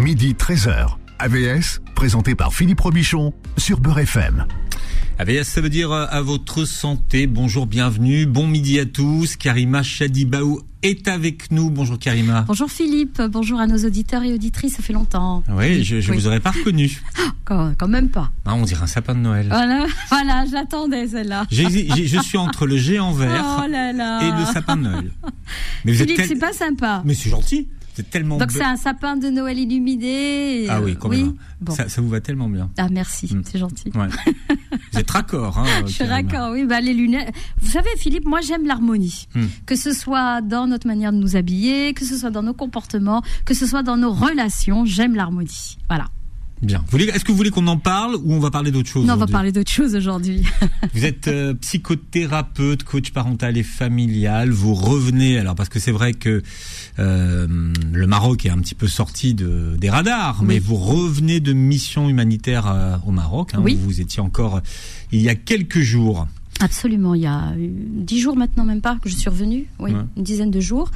midi 13h. AVS, présenté par Philippe Robichon sur Beurre FM. AVS, ça veut dire euh, à votre santé. Bonjour, bienvenue. Bon midi à tous. Karima Chadibaou est avec nous. Bonjour Karima. Bonjour Philippe. Bonjour à nos auditeurs et auditrices. Ça fait longtemps. Oui, je, je vous aurais pas reconnu. Quand, quand même pas. Ah, on dirait un sapin de Noël. Voilà, voilà, je l'attendais celle-là. Je suis entre le géant vert Oh là là. et le sapin de Noël. Mais vous Philippe, quel- c'est pas sympa. Mais c'est gentil. C'est tellement Donc c'est un sapin de Noël illuminé. et, Ah euh, oui, quand même. Bon. Ça, ça vous va tellement bien. Ah merci, Mm. c'est gentil. Ouais. vous êtes raccord. Hein, Je suis Karima. d'accord, oui. Bah, les lunettes. Vous savez, Philippe, moi j'aime l'harmonie. Hmm. Que ce soit dans notre manière de nous habiller, que ce soit dans nos comportements, que ce soit dans nos relations, j'aime l'harmonie. Voilà. Bien. Est-ce que vous voulez qu'on en parle ou on va parler d'autre chose Non, on va parler d'autre chose aujourd'hui. Vous êtes euh, psychothérapeute, coach parental et familial. Vous revenez alors parce que c'est vrai que euh, le Maroc est un petit peu sorti de, des radars, Oui. mais vous revenez de mission humanitaire euh, au Maroc. hein, Oui. où vous étiez encore euh, il y a quelques jours. Absolument, il y a euh, dix jours maintenant, même pas, que je suis revenue. Oui, Ouais. une dizaine de jours.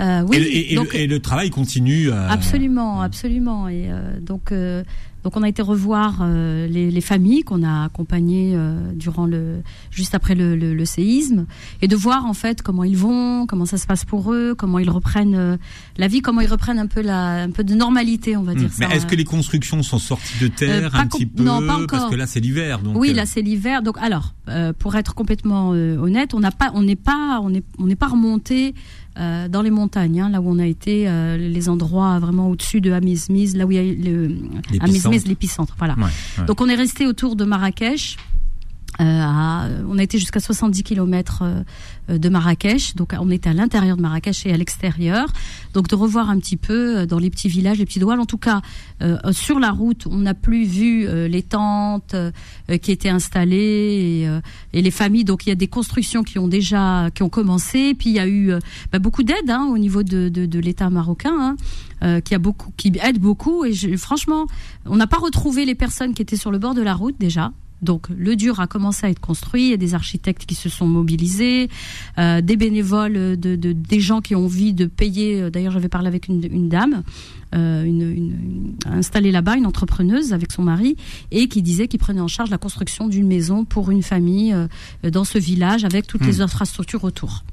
Euh, oui, et, le- et- et donc, le, et le travail continue. absolument, absolument. Et euh, donc, euh, donc on a été revoir euh, les, les familles qu'on a accompagnées euh, durant le, juste après le, le- le séisme, et de voir en fait comment ils vont, comment ça se passe pour eux, comment ils reprennent euh, la vie, comment ils reprennent un peu la, un peu de normalité, on va Hmm. dire. Mais ça. est-ce que les constructions sont sorties de terre Euh, un petit peu? non, pas Parce encore. que là c'est l'hiver. Donc Oui, euh, là c'est l'hiver. Donc alors, euh, pour être complètement euh, honnête, on n'a pas, on n'est pas, on n'est, on n'est pas remonté euh, dans les montagnes, hein, là où on a été, euh, les endroits vraiment au-dessus de Hamizmiz, là où il y a le L'épicentre. Voilà. ouais, ouais. Donc on est resté autour de Marrakech. Euh, à- on a été jusqu'à 70 km de Marrakech, donc on était à l'intérieur de Marrakech et à l'extérieur. Donc de revoir un petit peu euh, dans les petits villages, les petits douanes. En tout cas, euh, sur la route, on n'a plus vu euh, les tentes euh, qui étaient installées et, euh, et les familles. Donc il y a des constructions qui ont déjà qui ont commencé. Puis il y a eu euh, bah, beaucoup d'aide hein, au niveau de, de, de l'État marocain, hein, euh, qui a beaucoup, qui aide beaucoup. Et je- franchement, on n'a pas retrouvé les personnes qui étaient sur le bord de la route déjà. Donc le dur a commencé à être construit, il y a des architectes qui se sont mobilisés, euh, des bénévoles, de, de- des gens qui ont envie de payer. euh, D'ailleurs, j'avais parlé avec une, une dame, euh, une, une- installée là-bas, une entrepreneuse avec son mari, et qui disait qu'il prenait en charge la construction d'une maison pour une famille euh, dans ce village avec toutes les infrastructures autour.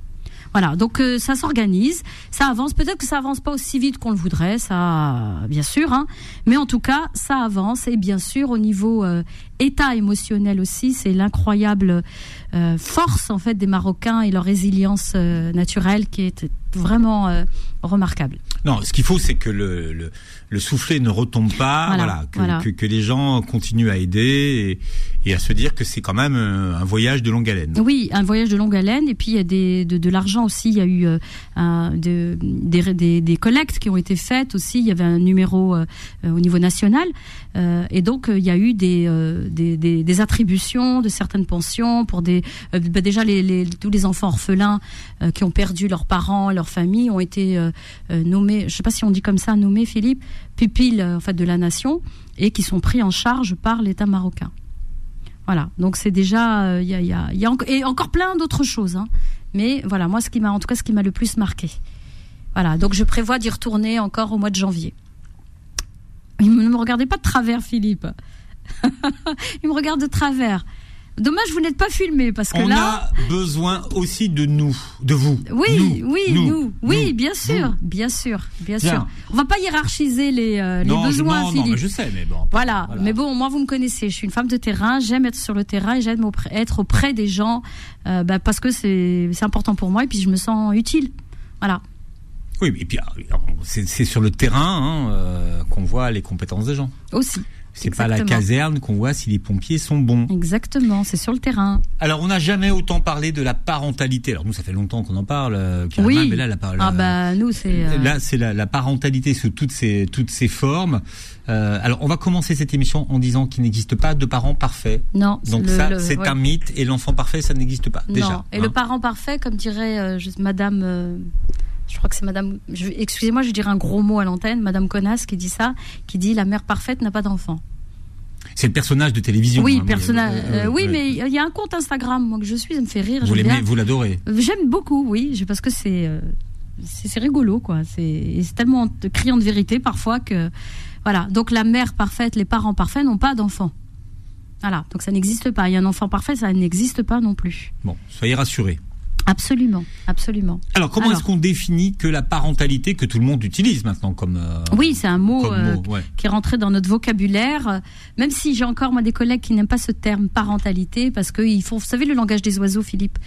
Voilà, donc euh, ça s'organise, ça avance. Peut-être que ça avance pas aussi vite qu'on le voudrait, ça, bien sûr, hein. mais en tout cas, ça avance. Et bien sûr, au niveau euh, état émotionnel aussi, c'est l'incroyable euh, force en fait des Marocains et leur résilience euh, naturelle qui est vraiment euh, remarquable. Non, ce qu'il faut, c'est que le, le, le soufflet ne retombe pas, Voilà, voilà, que, voilà. Que, que les gens continuent à aider et, et à se dire que c'est quand même un voyage de longue haleine. Oui, un voyage de longue haleine. Et puis, il y a des, de, de l'argent aussi. Il y a eu un- de- des, des, des collectes qui ont été faites aussi. Il y avait un numéro euh, au niveau national. Euh, et donc, il y a eu des, des attributions de certaines pensions pour des. Euh, bah, déjà, tous les enfants orphelins euh, qui ont perdu leurs parents, leurs familles ont été euh, nommés, je sais pas si on dit comme ça, nommés, Philippe, pupilles en fait, de la nation et qui sont pris en charge par l'État marocain. Voilà, donc c'est déjà, il y a, encore plein d'autres choses. hein. Mais voilà, moi, ce qui m'a, en tout cas, ce qui m'a le plus marqué. Voilà, donc je prévois d'y retourner encore au mois de janvier. Il ne me regardez pas de travers, Philippe. Il me regarde de travers. Dommage, vous n'êtes pas filmé parce que On là. a besoin aussi de nous, de vous. Oui, Nous, oui, nous, nous, oui, bien sûr, bien sûr, bien Bien. sûr. On va pas hiérarchiser les, euh, non, besoins, non, non, Philippe. mais je sais, mais bon. Voilà. Voilà. mais bon, moi vous me connaissez, je suis une femme de terrain, j'aime être sur le terrain et j'aime être auprès des gens euh, bah, parce que c'est important pour moi et puis je me sens utile. Voilà. Oui, et puis c'est c'est sur le terrain hein, euh, qu'on voit les compétences des gens. Aussi. C'est pas la caserne qu'on voit si les pompiers sont bons. Exactement, c'est sur le terrain. Alors, on n'a jamais autant parlé de la parentalité. Alors, nous, ça fait longtemps qu'on en parle, euh, Oui. mais là, la, par- Ah la- bah nous c'est euh, Là, c'est la, la parentalité sous toutes ses, toutes ses formes. Euh, alors, on va commencer cette émission en disant qu'il n'existe pas de parents parfaits. non. Donc le- ça, c'est ouais. un mythe et l'enfant parfait, ça n'existe pas Non. déjà. Et hein. le parent parfait, comme dirait euh, Madame, euh, je crois que c'est Madame. Excusez-moi, je dirais un gros mot à l'antenne. Madame Connasse qui dit ça, qui dit la mère parfaite n'a pas d'enfant. C'est le personnage de télévision. Oui, hein, mais- personnage. euh, euh, oui, mais il y a un compte Instagram moi que je suis, ça me fait rire. vous l'aimez, vous l'adorez. J'aime beaucoup, oui, parce que c'est euh, c'est c'est rigolo, quoi. C'est tellement criant de vérité parfois que Voilà. Donc la mère parfaite, les parents parfaits n'ont pas d'enfants. Voilà. Donc ça n'existe pas. Il y a un enfant parfait, ça n'existe pas non plus. Bon, soyez rassurés. Absolument, absolument. Alors, comment est-ce qu'on définit que la parentalité que tout le monde utilise maintenant comme euh, Oui, c'est un mot, euh, qui est rentré dans notre vocabulaire. Même si j'ai encore moi des collègues qui n'aiment pas ce terme parentalité parce qu'ils font, vous savez, le langage des oiseaux, Philippe,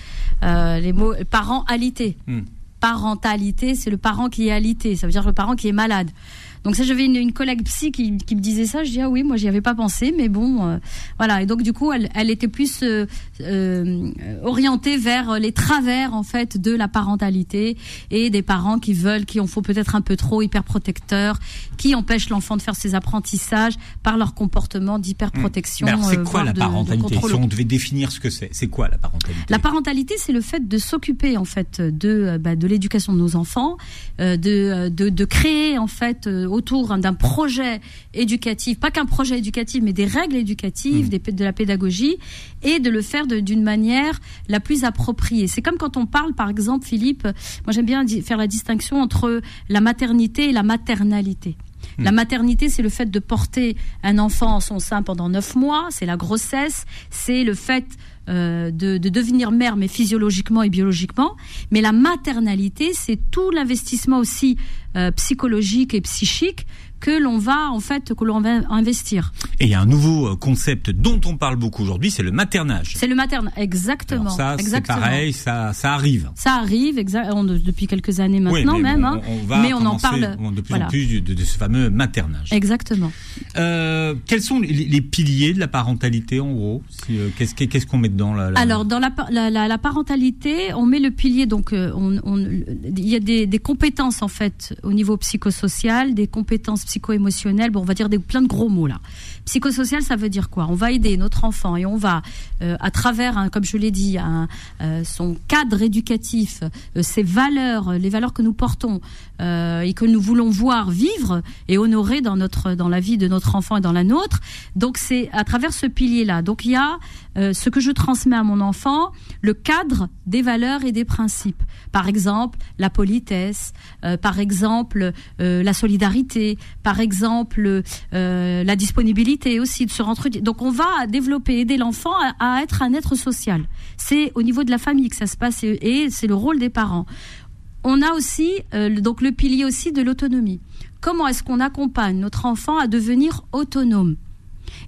euh, les mots parentalité. Hmm. Parentalité, c'est le parent qui est alité. Ça veut dire le parent qui est malade. Donc ça, j'avais une, une, collègue psy qui, qui, me disait ça. Je dis ah oui, moi j'y avais pas pensé, mais bon, euh, voilà. Et donc du coup, elle, elle était plus euh, euh, orientée vers les travers en fait de la parentalité et des parents qui veulent, qui en font peut-être un peu trop hyper protecteurs, qui empêchent l'enfant de faire ses apprentissages par leur comportement d'hyperprotection. Alors c'est quoi la parentalité Si on devait définir ce que c'est, c'est quoi la parentalité La parentalité, c'est le fait de s'occuper en fait de bah, de l'éducation de nos enfants, de, de de créer en fait autour d'un projet éducatif, pas qu'un projet éducatif, mais des règles éducatives, mmh. de la pédagogie, et de le faire d'une manière la plus appropriée. C'est comme quand on parle, par exemple, Philippe, moi j'aime bien faire la distinction entre la maternité et la maternalité. Mmh. La maternité, c'est le fait de porter un enfant en son sein pendant neuf mois, c'est la grossesse, c'est le fait euh, de, devenir mère, mais physiologiquement et biologiquement. Mais la maternalité, c'est tout l'investissement aussi euh, psychologique et psychique que l'on va en fait que l'on va investir. Et il y a un nouveau euh, concept dont on parle beaucoup aujourd'hui, c'est le maternage. C'est le maternage, exactement. ça, c'est pareil, ça, ça arrive. Ça arrive, exactement depuis quelques années maintenant même. Hein. mais on en parle de plus en plus de, ce fameux maternage. Exactement. Euh, quels sont les, piliers de la parentalité en gros Qu'est-ce qu'on met là, Alors dans la, parentalité, on met le pilier donc on, il y a des, compétences en fait au niveau psychosocial, des compétences psycho-émotionnel, bon, on va dire des, plein de gros mots là. Psychosocial, ça veut dire quoi? On va aider notre enfant et on va, euh, à travers, comme je l'ai dit, euh, son cadre éducatif, euh, ses valeurs, les valeurs que nous portons et que nous voulons voir vivre et honorer dans notre, dans la vie de notre enfant et dans la nôtre. Donc c'est à travers ce pilier-là. Donc il y a ce que je transmets à mon enfant, le cadre des valeurs et des principes. Par exemple, la politesse, par exemple, la solidarité, par exemple, la disponibilité aussi de se rentrer. Donc on va développer, aider l'enfant à, être un être social. C'est au niveau de la famille que ça se passe et, c'est le rôle des parents. On a aussi euh, donc le pilier aussi de l'autonomie. Comment est-ce qu'on accompagne notre enfant à devenir autonome?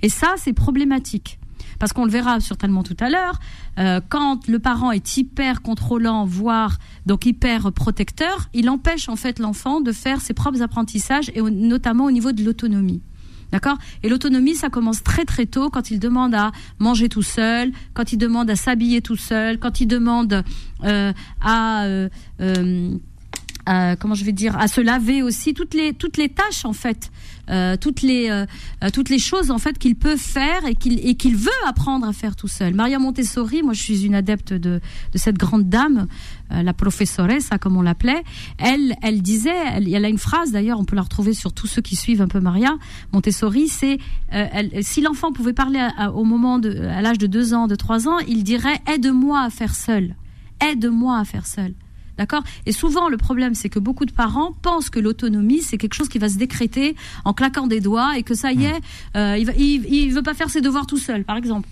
Et ça, c'est problématique parce qu'on le verra certainement tout à l'heure, euh, quand le parent est hyper contrôlant, voire donc hyper protecteur, il empêche en fait l'enfant de faire ses propres apprentissages et notamment au niveau de l'autonomie. D'accord? Et l'autonomie, ça commence très très tôt quand il demande à manger tout seul, quand il demande à s'habiller tout seul, quand il demande euh, à, euh, à, comment je vais dire, à se laver aussi, toutes les toutes les tâches en fait euh, toutes les euh, euh, toutes les choses en fait qu'il peut faire et qu'il et qu'il veut apprendre à faire tout seul. Maria Montessori, moi je suis une adepte de de cette grande dame, la professoressa comme on l'appelait. Elle elle disait, elle, elle a une phrase d'ailleurs, on peut la retrouver sur tous ceux qui suivent un peu Maria Montessori, c'est si l'enfant pouvait parler au moment de à l'âge de deux ans, de trois ans, il dirait aide-moi à faire seul, aide-moi à faire seul. D'accord? Et souvent, le problème, c'est que beaucoup de parents pensent que l'autonomie, c'est quelque chose qui va se décréter en claquant des doigts et que ça y est, hmm. euh, il, il, veut pas faire ses devoirs tout seul, par exemple.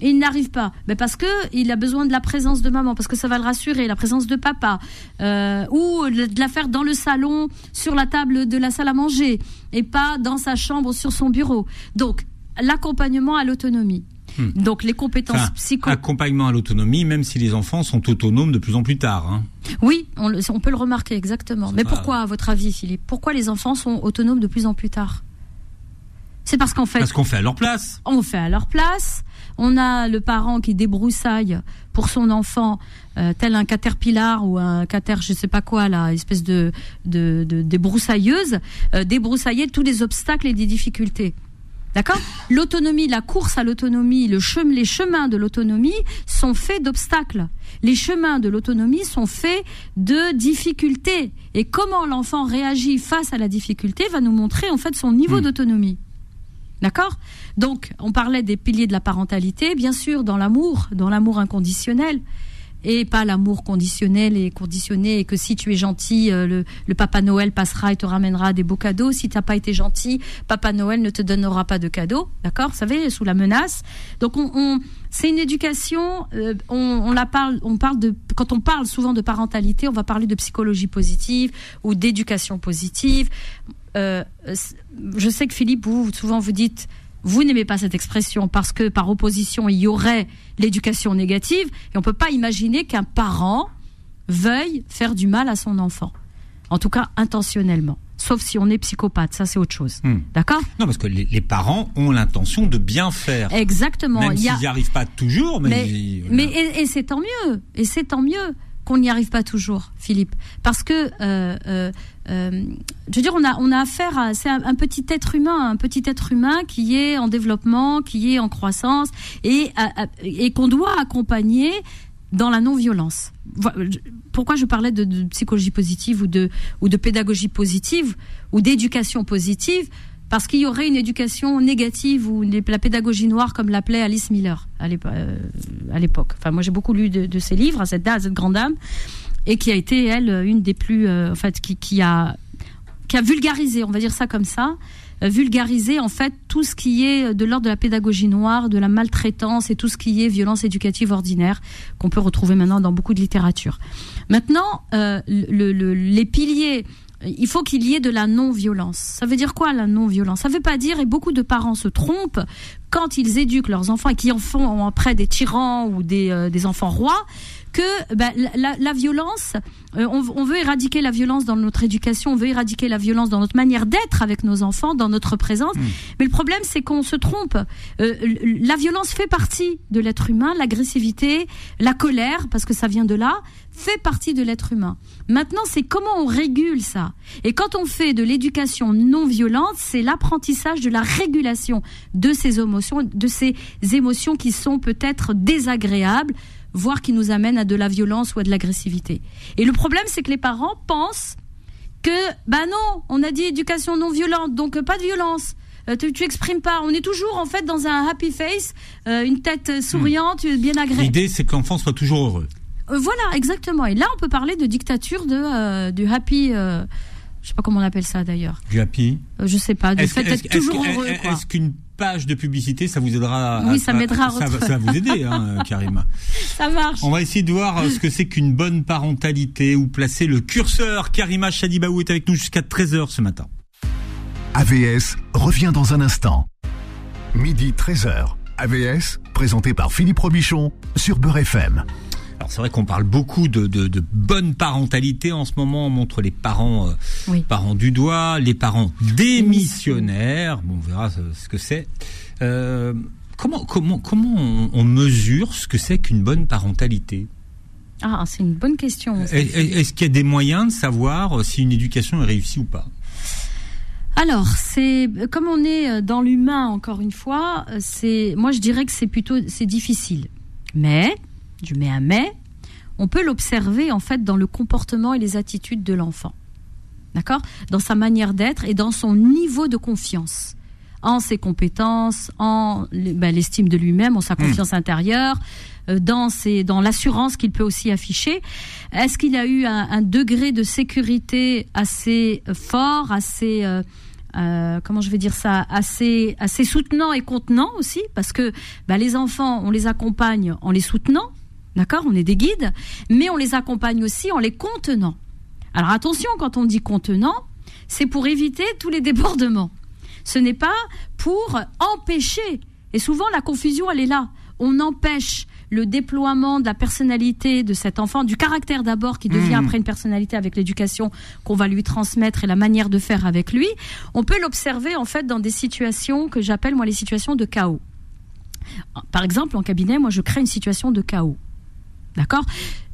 il n'arrive pas, mais parce que il a besoin de la présence de maman, parce que ça va le rassurer, la présence de papa, euh, ou de la faire dans le salon, sur la table de la salle à manger, et pas dans sa chambre, sur son bureau. Donc, l'accompagnement à l'autonomie. Hmm. Donc les compétences psycho. Accompagnement à l'autonomie, même si les enfants sont autonomes de plus en plus tard. Hein. Oui, on, peut le remarquer exactement. Mais pourquoi, à votre avis, Philippe Pourquoi les enfants sont autonomes de plus en plus tard? C'est parce qu'en fait. Parce qu'on fait à leur place. On fait à leur place. On a le parent qui débroussaille pour son enfant, euh, tel un caterpillar ou un cater, je sais pas quoi, là, espèce de, de, débroussailleuse, euh, débroussailler tous les obstacles et les difficultés. D'accord L'autonomie, la course à l'autonomie, le les chemins de l'autonomie sont faits d'obstacles. Les chemins de l'autonomie sont faits de difficultés. Et comment l'enfant réagit face à la difficulté va nous montrer en fait son niveau hmm. d'autonomie. D'accord Donc, on parlait des piliers de la parentalité, bien sûr, dans l'amour, dans l'amour inconditionnel. Et pas l'amour conditionnel et conditionné et que si tu es gentil, euh, le, Papa Noël passera et te ramènera des beaux cadeaux. Si t'as pas été gentil, Papa Noël ne te donnera pas de cadeaux, d'accord Vous savez, sous la menace. Donc on, on c'est une éducation. Euh, on, on, la parle, on parle de quand on parle souvent de parentalité, on va parler de psychologie positive ou d'éducation positive. Euh, je sais que Philippe, vous souvent vous dites vous n'aimez pas cette expression parce que par opposition, il y aurait l'éducation négative et on peut pas imaginer qu'un parent veuille faire du mal à son enfant. En tout cas, intentionnellement. Sauf si on est psychopathe, ça c'est autre chose. Hmm. D'accord? Non, parce que les, parents ont l'intention de bien faire. Exactement. Même s'ils n'y arrivent pas toujours, mais. Mais, et c'est tant mieux. Et c'est tant mieux qu'on n'y arrive pas toujours, Philippe, parce que euh, euh, euh, je veux dire, on a on a affaire à c'est un, petit être humain, un petit être humain qui est en développement, qui est en croissance et et qu'on doit accompagner dans la non-violence. Pourquoi je parlais de, de, psychologie positive ou de ou de pédagogie positive ou d'éducation positive? Parce qu'il y aurait une éducation négative ou la pédagogie noire, comme l'appelait Alice Miller euh, à l'époque. Enfin, moi, j'ai beaucoup lu de, ses livres à cette, cette grande dame, et qui a été, elle, une des plus. Euh, en fait, qui, a, vulgarisé, on va dire ça comme ça, euh, vulgarisé, en fait, tout ce qui est de l'ordre de la pédagogie noire, de la maltraitance et tout ce qui est violence éducative ordinaire, qu'on peut retrouver maintenant dans beaucoup de littérature. Maintenant, le, le, les piliers il faut qu'il y ait de la non-violence. Ça veut dire quoi la non-violence? Ça veut pas dire, et beaucoup de parents se trompent quand ils éduquent leurs enfants et qui en font après des tyrans ou des, euh, des enfants rois, que ben, la, la, violence, euh, on, on, veut éradiquer la violence dans notre éducation, on veut éradiquer la violence dans notre manière d'être avec nos enfants, dans notre présence. Hmm. Mais le problème, c'est qu'on se trompe. Euh, la violence fait partie de l'être humain, l'agressivité, la colère, parce que ça vient de là, fait partie de l'être humain. Maintenant, c'est comment on régule ça. Et quand on fait de l'éducation non violente, c'est l'apprentissage de la régulation de ces émotions, de ces émotions qui sont peut-être désagréables, voire qui nous amènent à de la violence ou à de l'agressivité. Et le problème, c'est que les parents pensent que, bah non, on a dit éducation non violente, donc pas de violence. Euh, tu, tu, exprimes pas. On est toujours en fait dans un happy face, euh, une tête souriante, hmm. bien agréable. L'idée, c'est que l'enfant soit toujours heureux. Euh, voilà, exactement. Et là, on peut parler de dictature de du happy. je sais pas comment on appelle ça d'ailleurs. Du happy. je sais pas. Du fait d'être toujours heureux. Est-ce qu'une page de publicité, ça vous aidera. Oui, ça m'aidera. Ça, ça, va vous aider, hein, Karima. Ça marche. On va essayer de voir euh, ce que c'est qu'une bonne parentalité, où placer le curseur. Karima Chadibaou est avec nous jusqu'à 13h ce matin. AVS revient dans un instant. Midi 13h. AVS, présenté par Philippe Robichon sur Beurre FM. Alors c'est vrai qu'on parle beaucoup de, de, de, bonne parentalité en ce moment. On montre les parents, euh, parents du doigt, les parents démissionnaires. Bon, on verra ce, que c'est. Euh, comment comment comment on, mesure ce que c'est qu'une bonne parentalité? Ah, c'est une bonne question. Est-ce qu'il y a des moyens de savoir euh, si une éducation est réussie ou pas? Alors, c'est comme on est dans l'humain encore une fois, c'est moi je dirais que c'est plutôt c'est difficile. Mais je mets un mais, on peut l'observer en fait dans le comportement et les attitudes de l'enfant. D'accord? Dans sa manière d'être et dans son niveau de confiance en ses compétences, en ben, l'estime de lui-même, en sa hmm. confiance intérieure, euh, dans, ses, dans l'assurance qu'il peut aussi afficher. Est-ce qu'il a eu un, degré de sécurité assez fort, assez euh, euh, comment je vais dire ça, assez assez soutenant et contenant aussi, parce que ben, les enfants, on les accompagne en les soutenant, D'accord On est des guides, mais on les accompagne aussi en les contenant. Alors attention, quand on dit contenant, c'est pour éviter tous les débordements. Ce n'est pas pour empêcher. Et souvent, la confusion, elle est là. On empêche le déploiement de la personnalité de cet enfant, du caractère d'abord qui devient mmh. après une personnalité avec l'éducation qu'on va lui transmettre et la manière de faire avec lui. On peut l'observer en fait dans des situations que j'appelle moi les situations de chaos. Par exemple, en cabinet, moi je crée une situation de chaos. D'accord?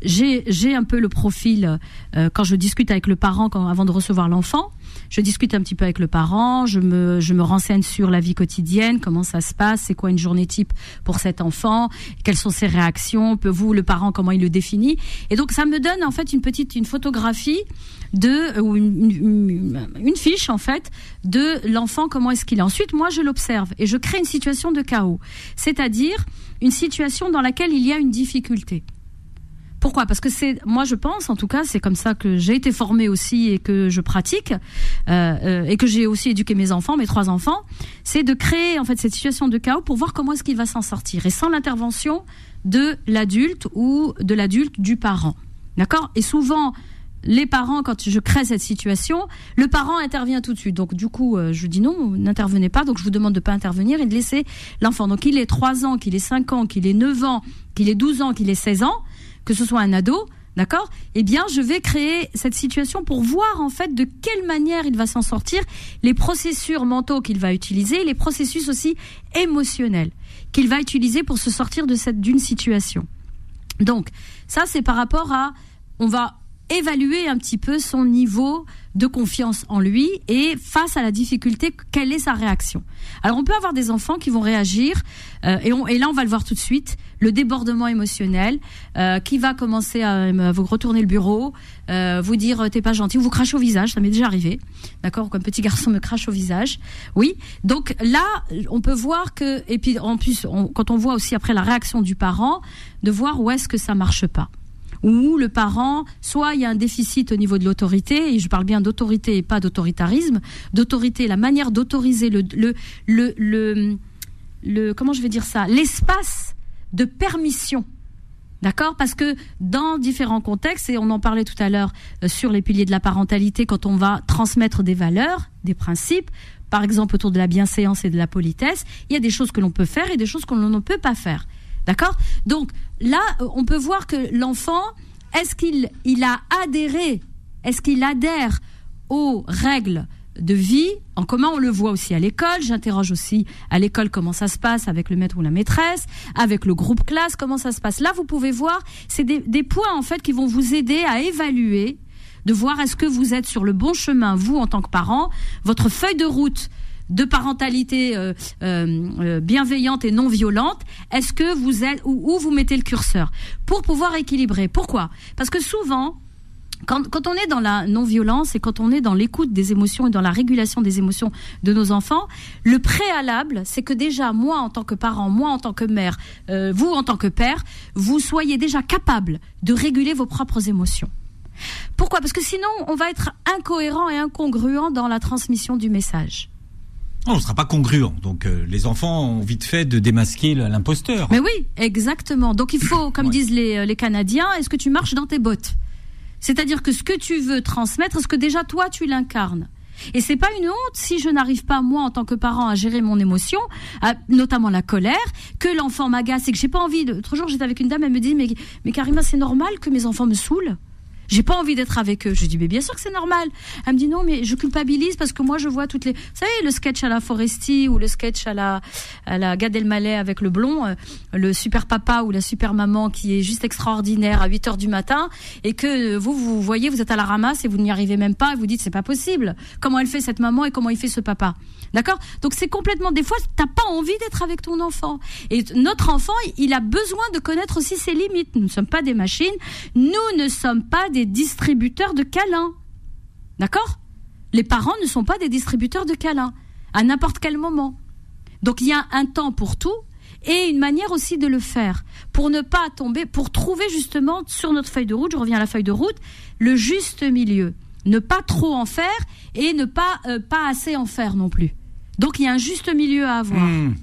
J'ai un peu le profil euh, quand je discute avec le parent quand, avant de recevoir l'enfant. Je discute un petit peu avec le parent, je me renseigne sur la vie quotidienne, comment ça se passe, c'est quoi une journée type pour cet enfant, quelles sont ses réactions, peut vous le parent comment il le définit. Et donc ça me donne en fait une petite une photographie de ou une, une, une fiche en fait de l'enfant comment est-ce qu'il est. Ensuite moi je l'observe et je crée une situation de chaos, c'est-à-dire une situation dans laquelle il y a une difficulté. Pourquoi? Parce que c'est, moi je pense, en tout cas, c'est comme ça que j'ai été formée aussi et que je pratique euh, euh, et que j'ai aussi éduqué mes enfants, mes trois enfants, c'est de créer en fait cette situation de chaos pour voir comment est-ce qu'il va s'en sortir et sans l'intervention de l'adulte ou de l'adulte du parent. D'accord? Et souvent, les parents, quand je crée cette situation, le parent intervient tout de suite. Donc du coup, euh, je dis non, n'intervenez pas. Donc je vous demande de pas intervenir et de laisser l'enfant. Donc il est 3 ans, qu'il ait 5 ans, qu'il ait 9 ans, qu'il ait 12 ans, qu'il ait 16 ans, que ce soit un ado, d'accord Eh bien, je vais créer cette situation pour voir en fait de quelle manière il va s'en sortir, les processus mentaux qu'il va utiliser, les processus aussi émotionnels qu'il va utiliser pour se sortir de cette d'une situation. Donc, ça c'est par rapport à on va évaluer un petit peu son niveau de confiance en lui et face à la difficulté, quelle est sa réaction. Alors on peut avoir des enfants qui vont réagir euh, et, on, et, là on va le voir tout de suite, le débordement émotionnel euh, qui va commencer à, vous retourner le bureau, euh, vous dire t'es pas gentil, ou vous cracher au visage, ça m'est déjà arrivé, d'accord, qu'un petit garçon me crache au visage. Oui, donc là on peut voir que et puis en plus quand on voit aussi après la réaction du parent, de voir où est-ce que ça marche pas où le parent, soit il y a un déficit au niveau de l'autorité, et je parle bien d'autorité et pas d'autoritarisme, d'autorité, la manière d'autoriser le, le, le, le, comment je vais dire ça, l'espace de permission. D'accord? Parce que dans différents contextes, et on en parlait tout à l'heure euh, sur les piliers de la parentalité, quand on va transmettre des valeurs, des principes, par exemple autour de la bienséance et de la politesse, il y a des choses que l'on peut faire et des choses que l'on ne peut pas faire. D'accord? Donc là, on peut voir que l'enfant, est-ce qu'il il a adhéré, est-ce qu'il adhère aux règles de vie en commun, on le voit aussi à l'école. J'interroge aussi à l'école comment ça se passe avec le maître ou la maîtresse, avec le groupe classe, comment ça se passe. Là, vous pouvez voir, c'est des, des points en fait qui vont vous aider à évaluer, de voir est-ce que vous êtes sur le bon chemin, vous en tant que parent, votre feuille de route de parentalité euh, euh, euh, bienveillante et non violente, est-ce que vous êtes où, vous mettez le curseur pour pouvoir équilibrer? Pourquoi? Parce que souvent, quand, on est dans la non-violence et quand on est dans l'écoute des émotions et dans la régulation des émotions de nos enfants, le préalable, c'est que déjà, moi en tant que parent, moi en tant que mère, vous en tant que père, vous soyez déjà capable de réguler vos propres émotions. Pourquoi? Parce que sinon, on va être incohérent et incongruent dans la transmission du message on ne sera pas congruent. Donc euh, les enfants ont vite fait de démasquer l'imposteur. Mais oui, exactement. Donc il faut, comme disent les, euh, les Canadiens, est-ce que tu marches dans tes bottes? C'est-à-dire que ce que tu veux transmettre, est-ce que déjà toi tu l'incarnes? Et c'est pas une honte si je n'arrive pas moi en tant que parent à gérer mon émotion, notamment la colère, que l'enfant m'agace et que j'ai pas envie. De... L'autre jour j'étais avec une dame, elle me dit mais mais Karima c'est normal que mes enfants me saoulent? J'ai pas envie d'être avec eux. Je dis, mais bien sûr que c'est normal. Elle me dit, non, mais je culpabilise parce que moi, je vois toutes les, vous savez, le sketch à la Foresti ou le sketch à la, à la Gad avec le blond, euh, le super papa ou la super maman qui est juste extraordinaire à 8 heures du matin et que vous, vous voyez, vous êtes à la ramasse et vous n'y arrivez même pas et vous dites, c'est pas possible. Comment elle fait cette maman et comment il fait ce papa? D'accord? Donc c'est complètement, des fois, t'as pas envie d'être avec ton enfant. Et notre enfant, il a besoin de connaître aussi ses limites. Nous ne sommes pas des machines. Nous ne sommes pas des distributeurs de câlins. D'accord? Les parents ne sont pas des distributeurs de câlins à n'importe quel moment. Donc il y a un temps pour tout et une manière aussi de le faire pour ne pas tomber, pour trouver justement sur notre feuille de route, je reviens à la feuille de route, le juste milieu. Ne pas trop en faire et ne pas, euh, pas assez en faire non plus. Donc il y a un juste milieu à avoir. Hmm.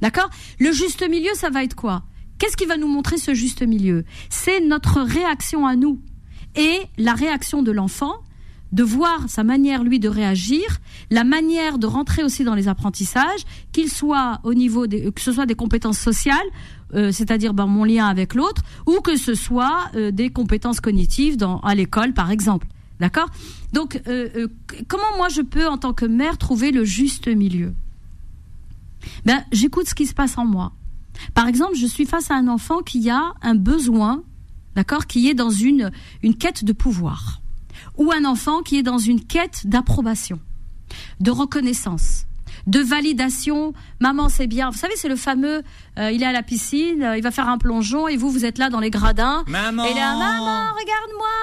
D'accord? Le juste milieu, ça va être quoi? Qu'est-ce qui va nous montrer ce juste milieu? C'est notre réaction à nous et la réaction de l'enfant, de voir sa manière, lui, de réagir, la manière de rentrer aussi dans les apprentissages, qu'il soit au niveau des, que ce soit des compétences sociales, euh, c'est-à-dire ben, mon lien avec l'autre, ou que ce soit euh, des compétences cognitives dans, à l'école, par exemple. D'accord? Donc, euh, comment moi je peux, en tant que mère, trouver le juste milieu? Ben, j'écoute ce qui se passe en moi. Par exemple, je suis face à un enfant qui a un besoin d'accord, qui est dans une, une quête de pouvoir, ou un enfant qui est dans une quête d'approbation, de reconnaissance, de validation. Maman, c'est bien. Vous savez, c'est le fameux. Euh, il est à la piscine, euh, il va faire un plongeon, et vous, vous êtes là dans les gradins. Maman. Et là, maman, regarde-moi,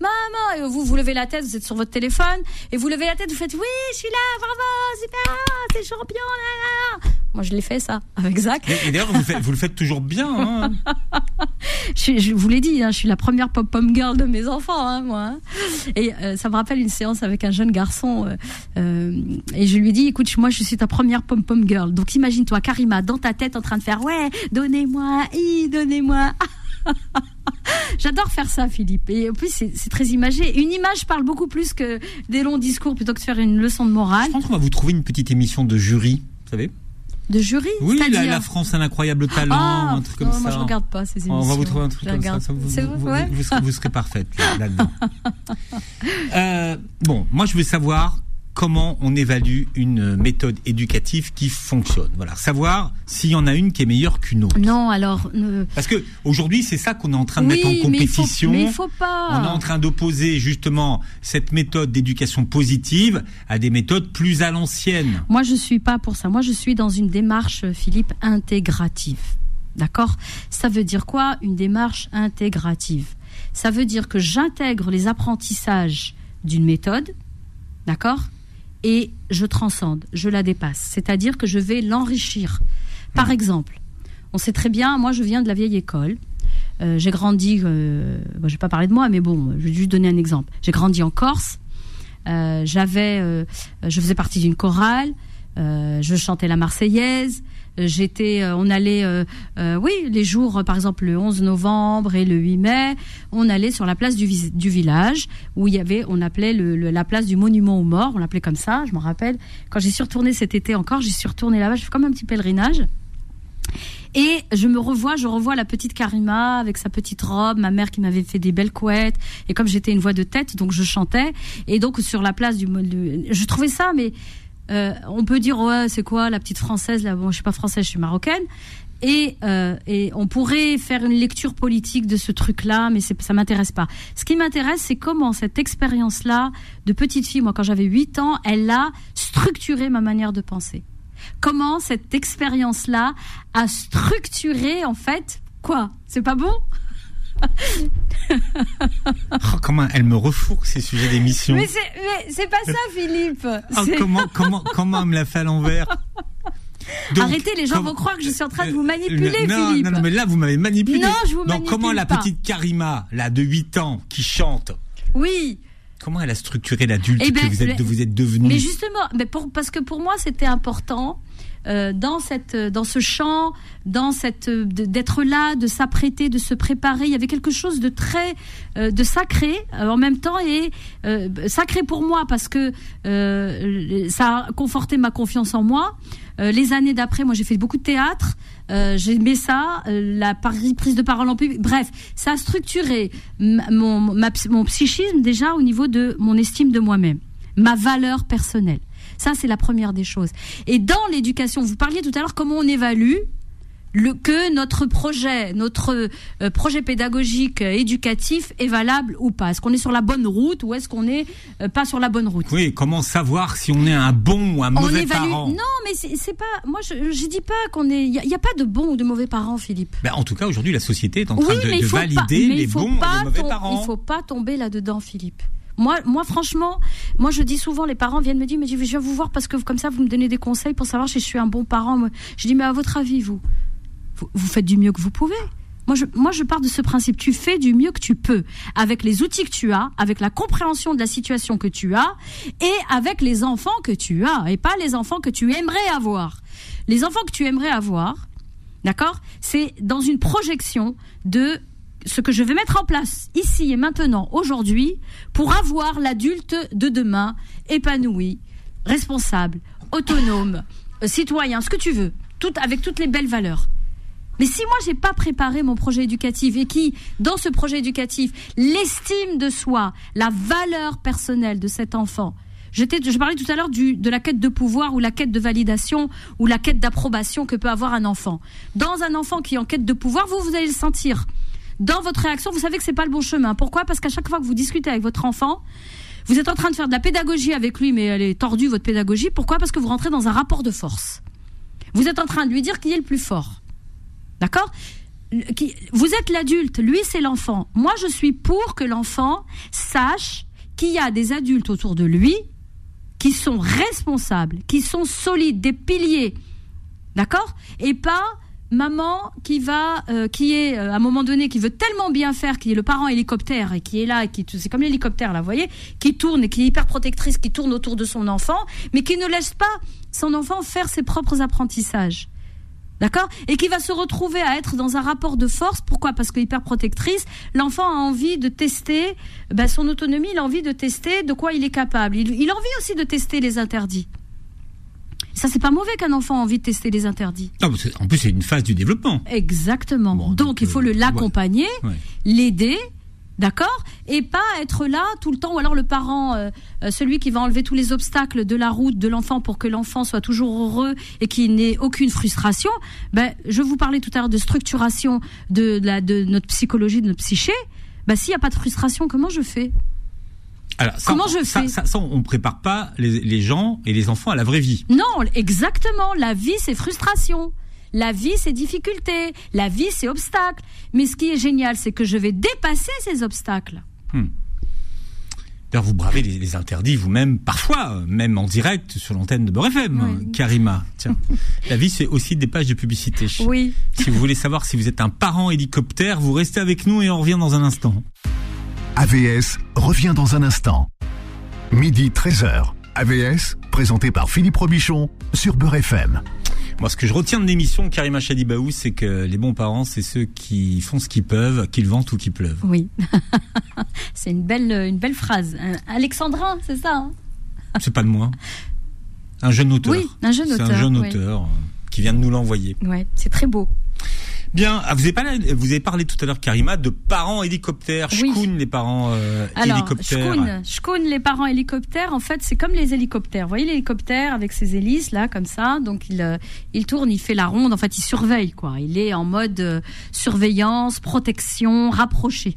maman. Et vous, vous levez la tête, vous êtes sur votre téléphone, et vous levez la tête, vous faites oui, je suis là, bravo, super, c'est champion. Là, là. Moi, je l'ai fait ça avec Zach. Et, d'ailleurs, vous, le faites toujours bien. Hein. je, vous l'ai dit, hein, je suis la première pop-pom girl de mes enfants, hein, moi. Et euh, ça me rappelle une séance avec un jeune garçon. Euh, euh, et je lui dis, écoute, moi, je suis ta première pom-pom girl. Donc, imagine-toi, Karima, dans ta tête, en train de faire, ouais, donnez-moi, donnez-moi. J'adore faire ça, Philippe. Et en plus, c'est très imagé. Une image parle beaucoup plus que des longs discours plutôt que de faire une leçon de morale. Je pense qu'on va vous trouver une petite émission de jury, vous savez de jury Oui, la, la, France a un incroyable talent, ah, un truc comme ça. Moi, je regarde pas ces émissions. On va vous trouver un truc comme ça. Vous, vous, serez, parfaite là-dedans. euh, bon, moi, je veux savoir comment on évalue une méthode éducative qui fonctionne. Voilà, savoir s'il y en a une qui est meilleure qu'une autre. Non, alors parce que aujourd'hui c'est ça qu'on est en train de mettre en compétition. Mais il faut, pas. On est en train d'opposer justement cette méthode d'éducation positive à des méthodes plus à l'ancienne. Moi, je suis pas pour ça. Moi, je suis dans une démarche, Philippe, intégrative. D'accord? Ça veut dire quoi Une démarche intégrative? Ça veut dire que j'intègre les apprentissages d'une méthode, d'accord? Et je transcende, je la dépasse. C'est-à-dire que je vais l'enrichir. Par exemple, on sait très bien, moi je viens de la vieille école. Euh, j'ai grandi, euh, je vais pas parler de moi, mais bon, je vais juste donner un exemple. J'ai grandi en Corse. Euh, j'avais, je faisais partie d'une chorale. je chantais la Marseillaise j'étais, euh, on allait, euh, euh, oui, les jours, par exemple le 11 novembre et le 8 mai, on allait sur la place du, village où il y avait, on appelait la place du monument aux morts, on l'appelait comme ça, je me rappelle. Quand j'ai surtourné cet été encore, j'ai surtourné là-bas, je fais comme un petit pèlerinage. Et je me revois, je revois la petite Karima avec sa petite robe, ma mère qui m'avait fait des belles couettes. Et comme j'étais une voix de tête, donc je chantais. Et donc sur la place du je trouvais ça, mais euh, on peut dire ouais c'est quoi la petite française là? Bon je suis pas française je suis marocaine. Et, euh, et on pourrait faire une lecture politique de ce truc là mais ça m'intéresse pas. Ce qui m'intéresse c'est comment cette expérience là de petite fille moi quand j'avais 8 ans elle a structuré ma manière de penser. Comment cette expérience là a structuré en fait quoi? C'est pas bon? Oh, comment elle me refourque ces sujets d'émission. Mais c'est pas ça, Philippe. Oh, comment, comment, comment elle me l'a fait à l'envers Arrêtez, les gens vont croire que je suis en train de vous manipuler, non, Philippe. Non, non, mais là, vous m'avez manipulé. Non, je vous Donc, comment la petite Karima, là, de 8 ans, qui chante. Oui. Comment elle a structuré l'adulte eh ben, que vous êtes, vous êtes devenu Mais justement, mais pour, parce que pour moi, c'était important euh, dans cette dans ce chant, dans cette d'être là, de s'apprêter, de se préparer. Il y avait quelque chose de très euh, de sacré euh, en même temps et sacré pour moi parce que ça a conforté ma confiance en moi. les années d'après, moi j'ai fait beaucoup de théâtre. Euh, J'aimais ça, la prise de parole en public. Bref, ça a structuré mon psychisme déjà au niveau de mon estime de moi-même, ma valeur personnelle. Ça, c'est la première des choses. Et dans l'éducation, vous parliez tout à l'heure comment on évalue le, que notre projet, notre euh, projet pédagogique euh, éducatif est valable ou pas. Est-ce qu'on est sur la bonne route ou est-ce qu'on n'est euh, pas sur la bonne route? Oui, comment savoir si on est un bon ou un mauvais évalue... parent? Non, mais c'est pas. Moi, je, je dis pas qu'on est. Il n'y a, pas de bon ou de mauvais parents, Philippe. Ben, en tout cas, aujourd'hui, la société est en train de, valider les bons et les mauvais parents. Il faut pas tomber là-dedans, Philippe. Moi, moi, franchement, moi, je dis souvent, les parents viennent me dire, mais je viens vous voir parce que comme ça, vous me donnez des conseils pour savoir si je suis un bon parent. Je dis, mais à votre avis, vous, vous, faites du mieux que vous pouvez. Moi moi, je pars de ce principe. Tu fais du mieux que tu peux avec les outils que tu as, avec la compréhension de la situation que tu as et avec les enfants que tu as et pas les enfants que tu aimerais avoir. Les enfants que tu aimerais avoir, d'accord, c'est dans une projection de ce que je vais mettre en place ici et maintenant, aujourd'hui, pour avoir l'adulte de demain épanoui, responsable, autonome, euh, citoyen, ce que tu veux, avec toutes les belles valeurs. Mais si moi j'ai pas préparé mon projet éducatif et qui, dans ce projet éducatif, l'estime de soi, la valeur personnelle de cet enfant, je parlais tout à l'heure de la quête de pouvoir ou la quête de validation ou la quête d'approbation que peut avoir un enfant. Dans un enfant qui est en quête de pouvoir, vous, vous allez le sentir dans votre réaction, vous savez que c'est pas le bon chemin. Pourquoi? Parce qu'à chaque fois que vous discutez avec votre enfant, vous êtes en train de faire de la pédagogie avec lui, mais elle est tordue votre pédagogie. Pourquoi? Parce que vous rentrez dans un rapport de force. Vous êtes en train de lui dire qui est le plus fort. D'accord? Vous êtes l'adulte, lui c'est l'enfant. Moi je suis pour que l'enfant sache qu'il y a des adultes autour de lui qui sont responsables, qui sont solides, des piliers D'accord? Et pas maman qui va, euh, qui est euh, à un moment donné, qui veut tellement bien faire, qui est le parent hélicoptère et qui est là, et qui c'est comme l'hélicoptère là, vous voyez, qui tourne et qui est hyper protectrice, qui tourne autour de son enfant, mais qui ne laisse pas son enfant faire ses propres apprentissages. D'accord? Et qui va se retrouver à être dans un rapport de force. Pourquoi? Parce que hyper protectrice, l'enfant a envie de tester ben, son autonomie, il a envie de tester de quoi il est capable. Il, il a envie aussi de tester les interdits. Ça, c'est pas mauvais qu'un enfant ait envie de tester les interdits. en plus, c'est une phase du développement. Exactement. donc, il faut le l'accompagner, l'aider, D'accord Et pas être là tout le temps, ou alors le parent, euh, euh, celui qui va enlever tous les obstacles de la route de l'enfant pour que l'enfant soit toujours heureux et qu'il n'ait aucune frustration. Ben, je vous parlais tout à l'heure de structuration de, la, de notre psychologie, de notre psyché. Ben, s'il n'y a pas de frustration, comment je fais? Alors, Comment je fais ça, ça, on prépare pas les, les, gens et les enfants à la vraie vie. Non, exactement. La vie, c'est frustration. La vie, c'est difficulté. La vie, c'est obstacle. Mais ce qui est génial, c'est que je vais dépasser ces obstacles. Hmm. D'ailleurs, vous bravez les, interdits vous-même, parfois, même en direct sur l'antenne de Beurre FM, Karima. Tiens, la vie, c'est aussi des pages de publicité. Oui. Si vous voulez savoir si vous êtes un parent hélicoptère, vous restez avec nous et on revient dans un instant. AVS revient dans un instant. Midi 13h. AVS, présenté par Philippe Robichon sur Beurre FM. Moi, ce que je retiens de l'émission Karima Chadibaou, c'est que les bons parents, c'est ceux qui font ce qu'ils peuvent, qu'ils ventent ou qu'ils pleuvent. Oui. c'est une belle, une belle phrase. Alexandrin, c'est ça hein? C'est pas de moi. Un jeune auteur. Oui, un jeune auteur. C'est un jeune auteur euh, qui vient de nous l'envoyer. Ouais, c'est très beau. Bien, ah, vous avez parlé, vous avez parlé tout à l'heure, Karima, de parents hélicoptères. Oui. les parents euh, Alors, hélicoptères. Shkoun, les parents hélicoptères. En fait, c'est comme les hélicoptères. Vous voyez l'hélicoptère avec ses hélices là, comme ça. Donc il, euh, il tourne, il fait la ronde. En fait, il surveille quoi. Il est en mode euh, surveillance, protection, rapproché.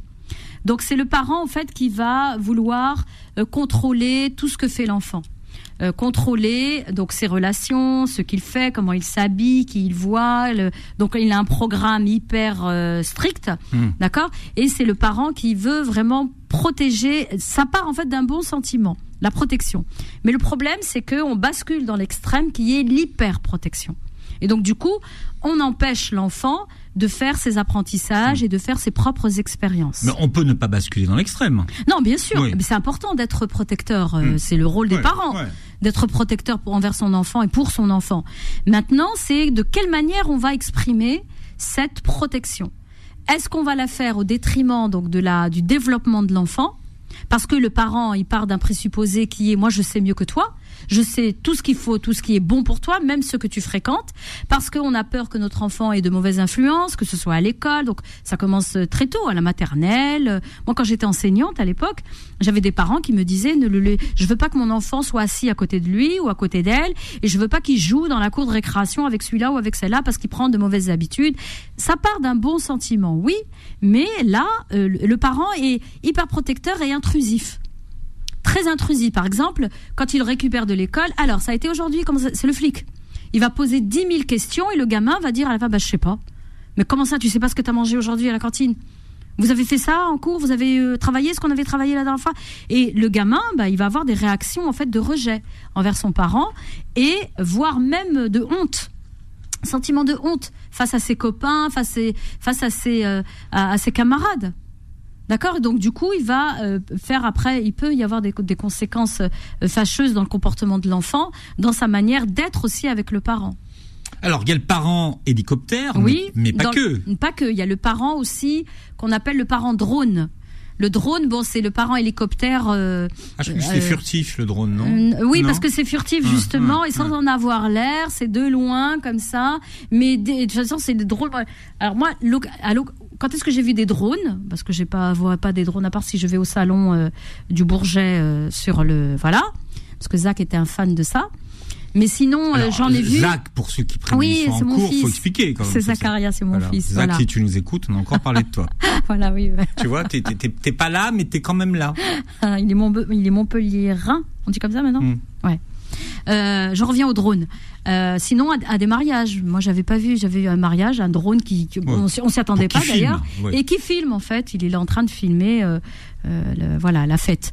Donc c'est le parent en fait qui va vouloir contrôler tout ce que fait l'enfant. Euh, contrôler donc ses relations, ce qu'il fait, comment il s'habille, qui il voit. donc il a un programme hyper euh, strict, hmm. d'accord? Et c'est le parent qui veut vraiment protéger. Ça part en fait d'un bon sentiment, la protection. Mais le problème, c'est que on bascule dans l'extrême qui est l'hyper protection. Et donc du coup, on empêche l'enfant de faire ses apprentissages et de faire ses propres expériences. Mais on peut ne pas basculer dans l'extrême. Non, bien sûr. Mais c'est important d'être protecteur. Euh, hmm. C'est le rôle des parents. D'être protecteur pour, envers son enfant et pour son enfant. Maintenant, c'est de quelle manière on va exprimer cette protection. Est-ce qu'on va la faire au détriment donc de la du développement de l'enfant? Parce que le parent il part d'un présupposé qui est moi je sais mieux que toi je sais tout ce qu'il faut, tout ce qui est bon pour toi, même ce que tu fréquentes, parce qu'on a peur que notre enfant ait de mauvaises influences, que ce soit à l'école. Donc ça commence très tôt, à la maternelle. Moi, quand j'étais enseignante à l'époque, j'avais des parents qui me disaient ne le, je veux pas que mon enfant soit assis à côté de lui ou à côté d'elle, et je veux pas qu'il joue dans la cour de récréation avec celui-là ou avec celle-là parce qu'il prend de mauvaises habitudes. Ça part d'un bon sentiment, oui, mais là, euh, le parent est hyper protecteur et intrusif très intrusif. Par exemple, quand il récupère de l'école, alors ça a été aujourd'hui, c'est le flic. Il va poser 10 000 questions et le gamin va dire à la fin, bah, je sais pas. Mais comment ça, tu sais pas ce que tu as mangé aujourd'hui à la cantine? Vous avez fait ça en cours? Vous avez euh, travaillé ce qu'on avait travaillé la dernière fois? Et le gamin, bah, il va avoir des réactions en fait de rejet envers son parent et voire même de honte sentiment de honte face à ses copains, face, à, ses, euh, à ses camarades. D'accord Donc du coup, il va euh, faire après, il peut y avoir des, des conséquences euh, fâcheuses dans le comportement de l'enfant, dans sa manière d'être aussi avec le parent. Alors, il y a le parent hélicoptère, oui, mais, pas que. pas que. Il y a le parent aussi qu'on appelle le parent drone. Le drone, bon, c'est le parent hélicoptère. Euh, ah, je c'est furtif le drone, non Oui, parce que c'est furtif justement et sans en avoir l'air, c'est de loin comme ça. Mais de toute façon, c'est des drones. Alors moi, à quand est-ce que j'ai vu des drones? Parce que j'ai pas vois pas des drones à part si je vais au salon euh, du Bourget euh, sur le voilà, parce que Zach était un fan de ça. Mais sinon, euh, j'en ai vu. Zach, pour ceux qui prennent oui, en cours, fils. faut expliquer quand même. C'est Zacharia, c'est mon fils. Zach, si tu nous écoutes, on a encore parlé de toi. voilà, oui. tu vois, t'es pas là, mais t'es quand même là. Ah, il est mon, il est Montpellierin. On dit comme ça maintenant? Hmm. Ouais. Euh, je reviens au drone. Euh, sinon, à, des mariages. Moi, j'avais pas vu. J'avais vu un mariage, un drone qui, on, s'y attendait pas d'ailleurs, et qui filme en fait. Il est là en train de filmer, euh, le, voilà, la fête.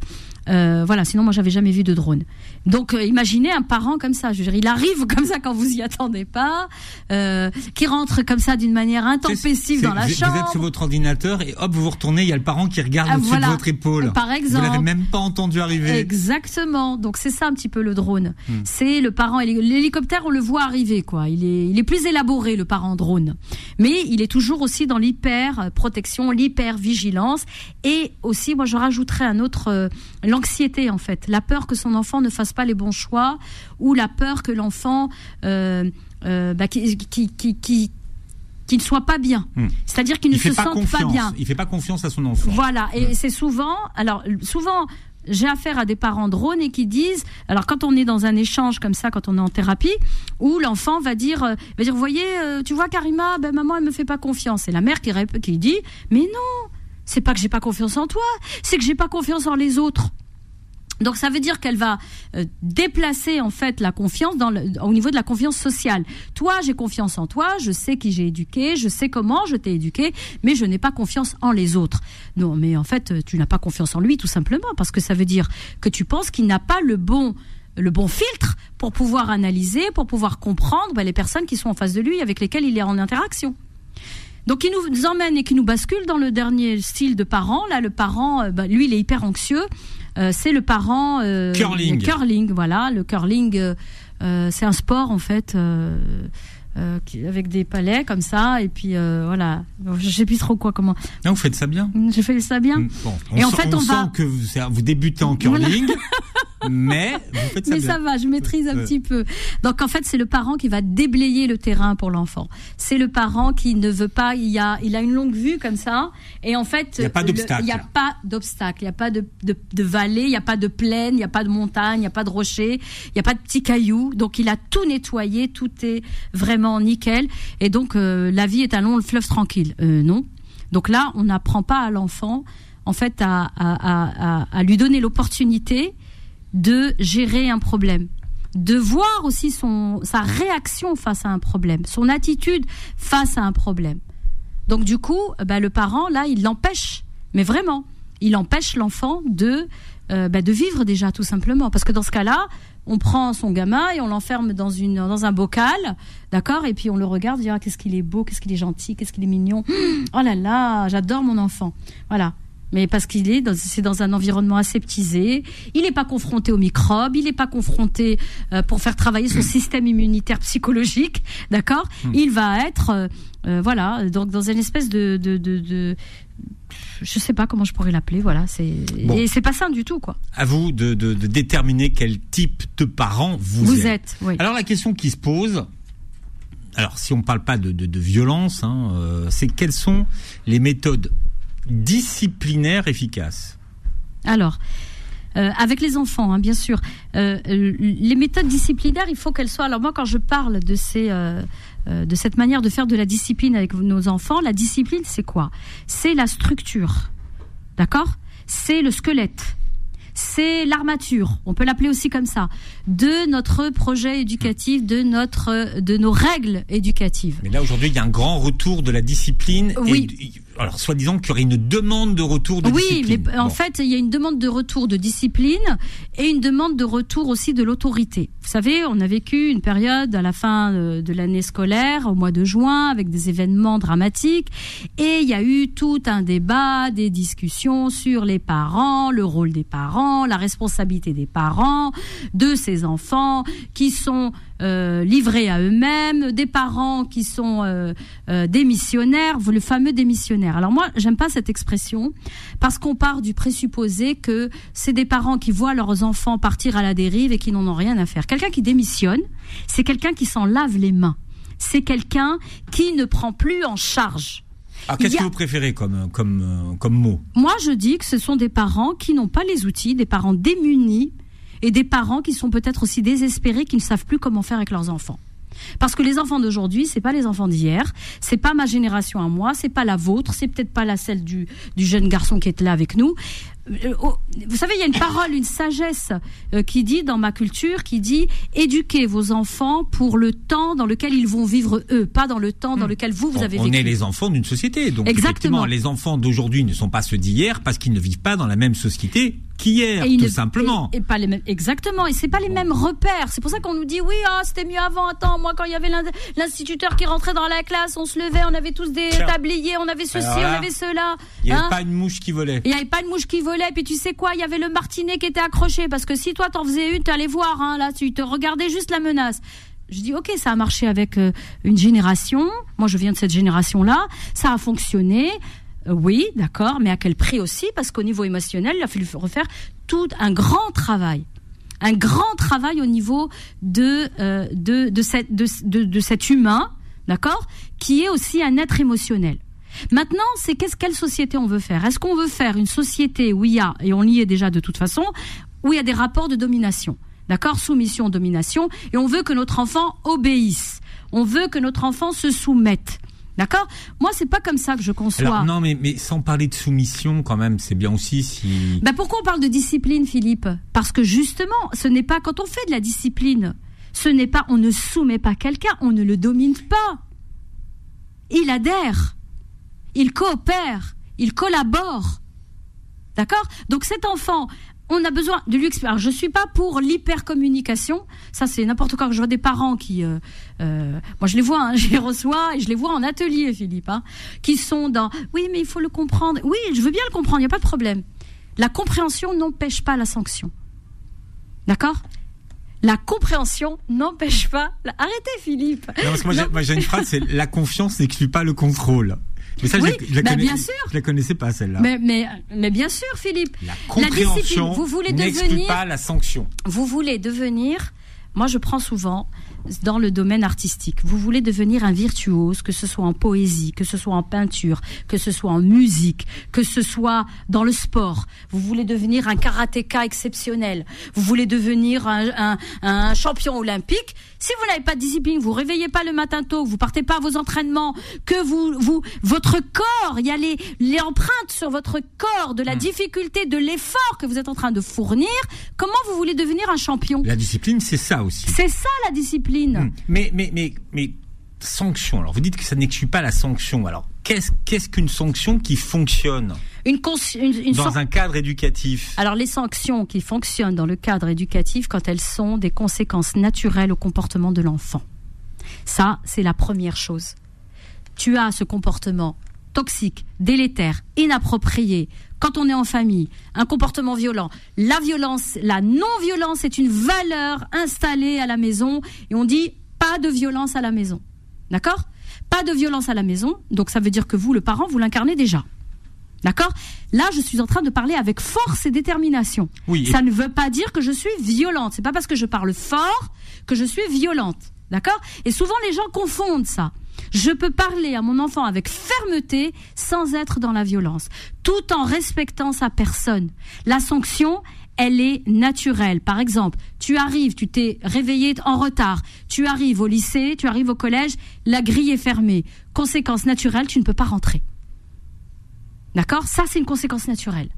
Euh, voilà, sinon moi j'avais jamais vu de drone. Donc euh, imaginez un parent comme ça. Je veux dire, il arrive comme ça quand vous y attendez pas, euh, qui rentre comme ça d'une manière intempestive dans la chambre. Vous êtes sur votre ordinateur et hop, vous vous retournez, il y a le parent qui regarde ah, au-dessus de votre épaule. Par exemple. Vous l'avez même pas entendu arriver. Exactement. Donc c'est ça un petit peu le drone. Hmm. C'est le parent. L'hélicoptère, on le voit arriver quoi. Il est, il est plus élaboré le parent drone, mais il est toujours aussi dans l'hyper protection, l'hyper vigilance et aussi, moi je rajouterais un autre, euh, l'anxiété en fait, la peur que son enfant ne fasse pas les bons choix ou la peur que l'enfant euh, euh, bah, qui, qui, ne soit pas bien. Hmm. C'est-à-dire qu'il ne se sente pas bien. Il fait pas confiance à son enfant. Voilà. Et hmm. c'est souvent, alors souvent, j'ai affaire à des parents drones et qui disent, alors quand on est dans un échange comme ça, quand on est en thérapie, où l'enfant va dire, va dire, voyez, tu vois Karima, ben maman elle me fait pas confiance. Et la mère qui, qui dit, mais non, c'est pas que j'ai pas confiance en toi, c'est que j'ai pas confiance en les autres. Donc ça veut dire qu'elle va euh, déplacer en fait la confiance dans au niveau de la confiance sociale. Toi, j'ai confiance en toi, je sais qui j'ai éduqué, je sais comment je t'ai éduqué, mais je n'ai pas confiance en les autres. Non, mais en fait, tu n'as pas confiance en lui tout simplement parce que ça veut dire que tu penses qu'il n'a pas le bon le bon filtre pour pouvoir analyser, pour pouvoir comprendre bah, les personnes qui sont en face de lui avec lesquelles il est en interaction. Donc il nous emmène et qui nous bascule dans le dernier style de parent. Là, le parent, euh, bah, lui, il est hyper anxieux. Euh, c'est le parent euh, curling. curling, voilà. Le curling, euh, c'est un sport en fait. avec des palais comme ça et puis voilà je sais plus trop quoi comment non vous faites ça bien j'ai fait ça bien bon, et en fait on, va que vous, vous débutez en curling mais vous faites ça Mais ça va, je maîtrise un petit peu. Donc en fait, c'est le parent qui va déblayer le terrain pour l'enfant. C'est le parent qui ne veut pas, il a, il a une longue vue comme ça, et en fait, il n'y a pas d'obstacle. Il n'y a pas d'obstacle, il n'y a pas de, de, de vallée, il n'y a pas de plaine, il n'y a pas de montagne, il n'y a pas de rocher, il n'y a pas de petits cailloux. Donc il a tout nettoyé, tout est vraiment nickel, et donc euh, la vie est un long fleuve tranquille. Euh, non? Donc là, on n'apprend pas à l'enfant, en fait, à, à, à, à lui donner l'opportunité de gérer un problème, de voir aussi son, sa réaction face à un problème, son attitude face à un problème. Donc du coup, bah, le parent, là, il l'empêche, mais vraiment, il empêche l'enfant de, euh, bah, de vivre déjà, tout simplement. Parce que dans ce cas-là, on prend son gamin et on l'enferme dans, une, dans un bocal, d'accord Et puis on le regarde, on dit, ah, qu'est-ce qu'il est beau, qu'est-ce qu'il est gentil, qu'est-ce qu'il est mignon. Oh là là, j'adore mon enfant. Voilà mais parce qu'il est dans, c'est dans un environnement aseptisé, il n'est pas confronté aux microbes, il n'est pas confronté euh, pour faire travailler son système immunitaire psychologique, d'accord? Hmm. Il va être, euh, euh, voilà, donc dans une espèce de, de, de, de je sais pas comment je pourrais l'appeler, voilà, c'est et c'est pas sain du tout, quoi. À vous de, de, de déterminer quel type de parent vous, vous êtes. oui. Alors la question qui se pose, alors si on ne parle pas de, de, de violence, hein, c'est quelles sont les méthodes disciplinaire efficace Alors, euh, avec les enfants, hein, bien sûr. Euh, les méthodes disciplinaires, il faut qu'elles soient. Alors moi, quand je parle de ces, euh, de cette manière de faire de la discipline avec nos enfants, la discipline, c'est quoi? C'est la structure, d'accord? C'est le squelette c'est l'armature, on peut l'appeler aussi comme ça, de notre projet éducatif, de notre, de nos règles éducatives. Mais là aujourd'hui, il y a un grand retour de la discipline. Oui. Alors, soi-disant qu'il y aurait une demande de retour de discipline. Oui, mais en fait, il y a une demande de retour de discipline et une demande de retour aussi de l'autorité. Vous savez, on a vécu une période à la fin de l'année scolaire, au mois de juin, avec des événements dramatiques, et il y a eu tout un débat, des discussions sur les parents, le rôle des parents la responsabilité des parents, de ces enfants qui sont euh, livrés à eux-mêmes, des parents qui sont euh, euh, démissionnaires, le fameux démissionnaire. Alors moi, j'aime pas cette expression parce qu'on part du présupposé que c'est des parents qui voient leurs enfants partir à la dérive et qui n'en ont rien à faire. Quelqu'un qui démissionne, c'est quelqu'un qui s'en lave les mains. C'est quelqu'un qui ne prend plus en charge ah, qu'est-ce que vous préférez comme, comme, comme mot? Moi, je dis que ce sont des parents qui n'ont pas les outils, des parents démunis et des parents qui sont peut-être aussi désespérés, qui ne savent plus comment faire avec leurs enfants. Parce que les enfants d'aujourd'hui, c'est pas les enfants d'hier, c'est pas ma génération à moi, c'est pas la vôtre, c'est peut-être pas la celle du, du jeune garçon qui est là avec nous. Euh, oh, vous savez, il y a une parole, une sagesse euh, qui dit dans ma culture, qui dit éduquez vos enfants pour le temps dans lequel ils vont vivre eux, pas dans le temps dans hmm. lequel vous vous avez vécu. On est les enfants d'une société, donc Exactement. les enfants d'aujourd'hui ne sont pas ceux d'hier parce qu'ils ne vivent pas dans la même société qu'hier, tout simplement. Et, pas les mêmes, exactement. Et c'est pas les mêmes repères. C'est pour ça qu'on nous dit oui, ah, c'était mieux avant. Attends, moi, quand il y avait l'instituteur qui rentrait dans la classe, on se levait, on avait tous des tabliers, on avait ceci, on avait cela. Il n'y avait hein pas une mouche qui volait. Il n'y avait pas une mouche qui volait. Puis tu sais quoi, il y avait le martinet qui était accroché parce que si toi t'en faisais une, t'allais voir. Hein, là, tu te regardais juste la menace. Je dis ok, ça a marché avec euh, une génération. Moi, je viens de cette génération-là. Ça a fonctionné. Euh, oui, d'accord, mais à quel prix aussi? Parce qu'au niveau émotionnel, il a fallu refaire tout un grand travail. Un grand travail au niveau de, euh, de, de, de, cet humain, d'accord Qui est aussi un être émotionnel. Maintenant, c'est qu'est-ce quelle société on veut faire? Est-ce qu'on veut faire une société où il y a, et on y est déjà de toute façon, où il y a des rapports de domination? D'accord? Soumission, domination. Et on veut que notre enfant obéisse. On veut que notre enfant se soumette. D'accord? Moi, c'est pas comme ça que je conçois. non, mais, mais sans parler de soumission, quand même, c'est bien aussi si. Ben pourquoi on parle de discipline, Philippe? Parce que justement, ce n'est pas quand on fait de la discipline, ce n'est pas, on ne soumet pas quelqu'un, on ne le domine pas. Il adhère, il coopère, il collabore. D'accord? Donc cet enfant, on a besoin de lui expliquer. je suis pas pour l'hypercommunication. Ça, c'est n'importe quoi. Je vois des parents qui, euh, euh, moi, je les vois, hein, je les reçois et je les vois en atelier, Philippe, hein, qui sont dans. Oui, mais il faut le comprendre. Oui, je veux bien le comprendre. Il n'y a pas de problème. La compréhension n'empêche pas la sanction. D'accord? La compréhension n'empêche pas. Arrêtez, Philippe. Non, parce que moi, j'ai une phrase, c'est la confiance n'exclut pas le contrôle. Mais ça, oui, je, la, bah, bien sûr. Je la connaissais pas celle-là. Mais, mais, mais, bien sûr, Philippe. La compréhension vous voulez devenir pas la sanction. Vous voulez devenir. Moi, je prends souvent dans le domaine artistique. Vous voulez devenir un virtuose, que ce soit en poésie, que ce soit en peinture, que ce soit en musique, que ce soit dans le sport. Vous voulez devenir un karatéka exceptionnel. Vous voulez devenir un, un, champion olympique. Si vous n'avez pas de discipline, vous réveillez pas le matin tôt, vous partez pas à vos entraînements, que vous, vous, votre corps, il y a les, les empreintes sur votre corps de la hmm. difficulté, de l'effort que vous êtes en train de fournir. Comment vous voulez devenir un champion? La discipline, c'est ça aussi. C'est ça la discipline. Hmm. Mais, mais, mais, mais, sanction. Alors, vous dites que ça n'exclut pas la sanction. Alors, qu'est-ce qu'est-ce qu'une sanction qui fonctionne une, dans un cadre éducatif? Alors les sanctions qui fonctionnent dans le cadre éducatif quand elles sont des conséquences naturelles au comportement de l'enfant. Ça, c'est la première chose. Tu as ce comportement toxique, délétère, inapproprié, quand on est en famille, un comportement violent. La violence, la non-violence est une valeur installée à la maison et on dit pas de violence à la maison. D'accord? Pas de violence à la maison, donc ça veut dire que vous, le parent, vous l'incarnez déjà. D'accord? Là, je suis en train de parler avec force et détermination. Oui, Ça ne veut pas dire que je suis violente. C'est pas parce que je parle fort que je suis violente. D'accord? Et souvent, les gens confondent ça. Je peux parler à mon enfant avec fermeté sans être dans la violence, tout en respectant sa personne. La sanction, elle est naturelle. Par exemple, tu arrives, tu t'es réveillé en retard, tu arrives au lycée, tu arrives au collège, la grille est fermée. Conséquence naturelle, tu ne peux pas rentrer. D'accord? Ça, c'est une conséquence naturelle.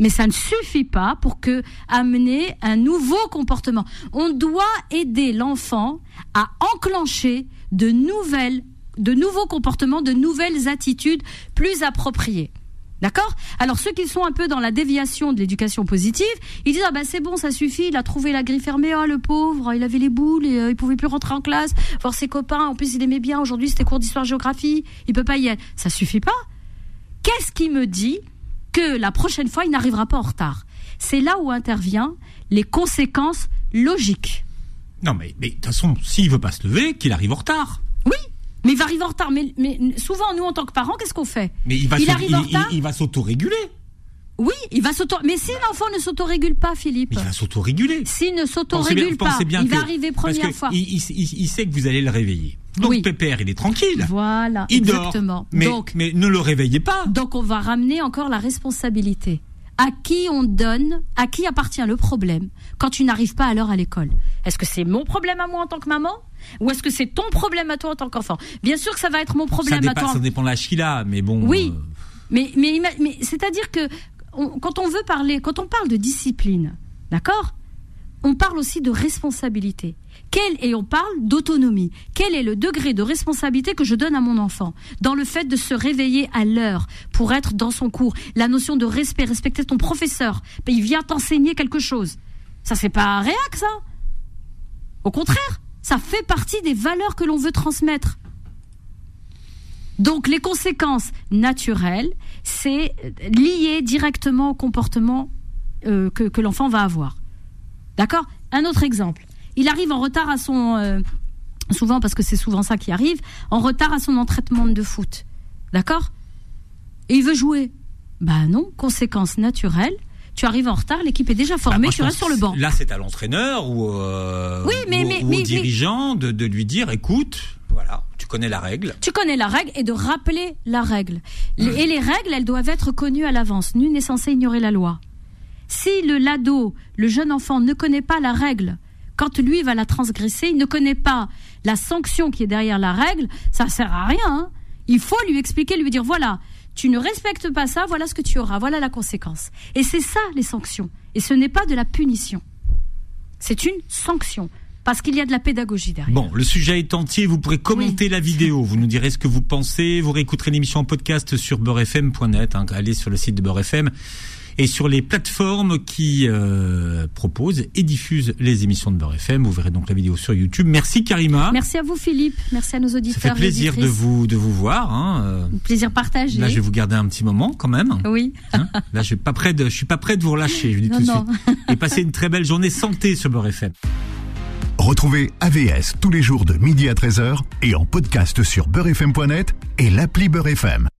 Mais ça ne suffit pas pour que amener un nouveau comportement. On doit aider l'enfant à enclencher de nouvelles, de nouveaux comportements, de nouvelles attitudes plus appropriées. D'accord? Alors ceux qui sont un peu dans la déviation de l'éducation positive, ils disent ah ben c'est bon, ça suffit, il a trouvé la grille fermée, oh le pauvre, il avait les boules et euh, il pouvait plus rentrer en classe, voir ses copains, en plus il aimait bien, aujourd'hui c'était cours d'histoire géographie, il peut pas y aller. Ça suffit pas? Qu'est-ce qui me dit que la prochaine fois il n'arrivera pas en retard? C'est là où intervient les conséquences logiques. Non, mais de toute façon, s'il veut pas se lever, qu'il arrive en retard. Mais il va arriver en retard. Mais, mais souvent, nous, en tant que parents, qu'est-ce qu'on fait Mais il va il, va s'autoréguler. Oui, il va s'auto. Mais si l'enfant ne s'autorégule pas, Philippe. Il va s'autoréguler. S'il ne s'autorégule pas, il va arriver première fois. Il, il, sait que vous allez le réveiller. Donc oui. Pépère, il est tranquille. Voilà, il exactement. mais, donc, mais ne le réveillez pas. Donc on va ramener encore la responsabilité à qui on donne, à qui appartient le problème quand tu n'arrives pas à l'heure à l'école? Est-ce que c'est mon problème à moi en tant que maman? Ou est-ce que c'est ton problème à toi en tant qu'enfant? Bien sûr que ça va être mon problème à toi. Ça dépend de l'âge qu'il a, mais bon. Oui, euh, mais, mais, mais c'est-à-dire que quand on veut parler, quand on parle de discipline, d'accord? On parle aussi de responsabilité. Quel, et on parle d'autonomie. Quel est le degré de responsabilité que je donne à mon enfant? Dans le fait de se réveiller à l'heure pour être dans son cours La notion de respect, respecter ton professeur. Il vient t'enseigner quelque chose. Ça, c'est pas réac, ça? Au contraire, ça fait partie des valeurs que l'on veut transmettre. Donc les conséquences naturelles, c'est lié directement au comportement euh, que, l'enfant va avoir. D'accord? Un autre exemple. Il arrive en retard à son... Euh, souvent, parce que c'est souvent ça qui arrive, en retard à son entraînement de foot. D'accord? Et il veut jouer. Ben non, conséquence naturelle. Tu arrives en retard, l'équipe est déjà formée, bah, tu restes sur le banc. Là, c'est à l'entraîneur ou, euh, oui, mais, mais, au dirigeant De, de lui dire, écoute, voilà, tu connais la règle. Tu connais la règle et de rappeler la règle. Et les règles, elles doivent être connues à l'avance. Nul n'est censé ignorer la loi. Si le lado, le jeune enfant, ne connaît pas la règle, quand lui va la transgresser, il ne connaît pas la sanction qui est derrière la règle, ça sert à rien. Hein. Il faut lui expliquer, lui dire voilà, tu ne respectes pas ça, voilà ce que tu auras, voilà la conséquence. Et c'est ça les sanctions. Et ce n'est pas de la punition. C'est une sanction. Parce qu'il y a de la pédagogie derrière. Bon, le sujet est entier. Vous pourrez commenter la vidéo. Vous nous direz ce que vous pensez. Vous réécouterez l'émission en podcast sur beurrefm.net. Hein, allez sur le site de Beurrefm et sur les plateformes qui euh, proposent et diffusent les émissions de Beurre FM. Vous verrez donc la vidéo sur YouTube. Merci Karima. Merci à vous Philippe. Merci à nos auditeurs. Ça fait plaisir de vous de vous voir. Hein. Euh. Plaisir partagé. Là, je vais vous garder un petit moment quand même. Oui. Hein Là, je suis pas prêt de, je suis pas prêt de vous relâcher. Je dis tout de suite. Et passez une très belle journée santé sur Beurre FM. Retrouvez AVS tous les jours de midi à 13h et en podcast sur beurrefm.net et l'appli Beurre FM.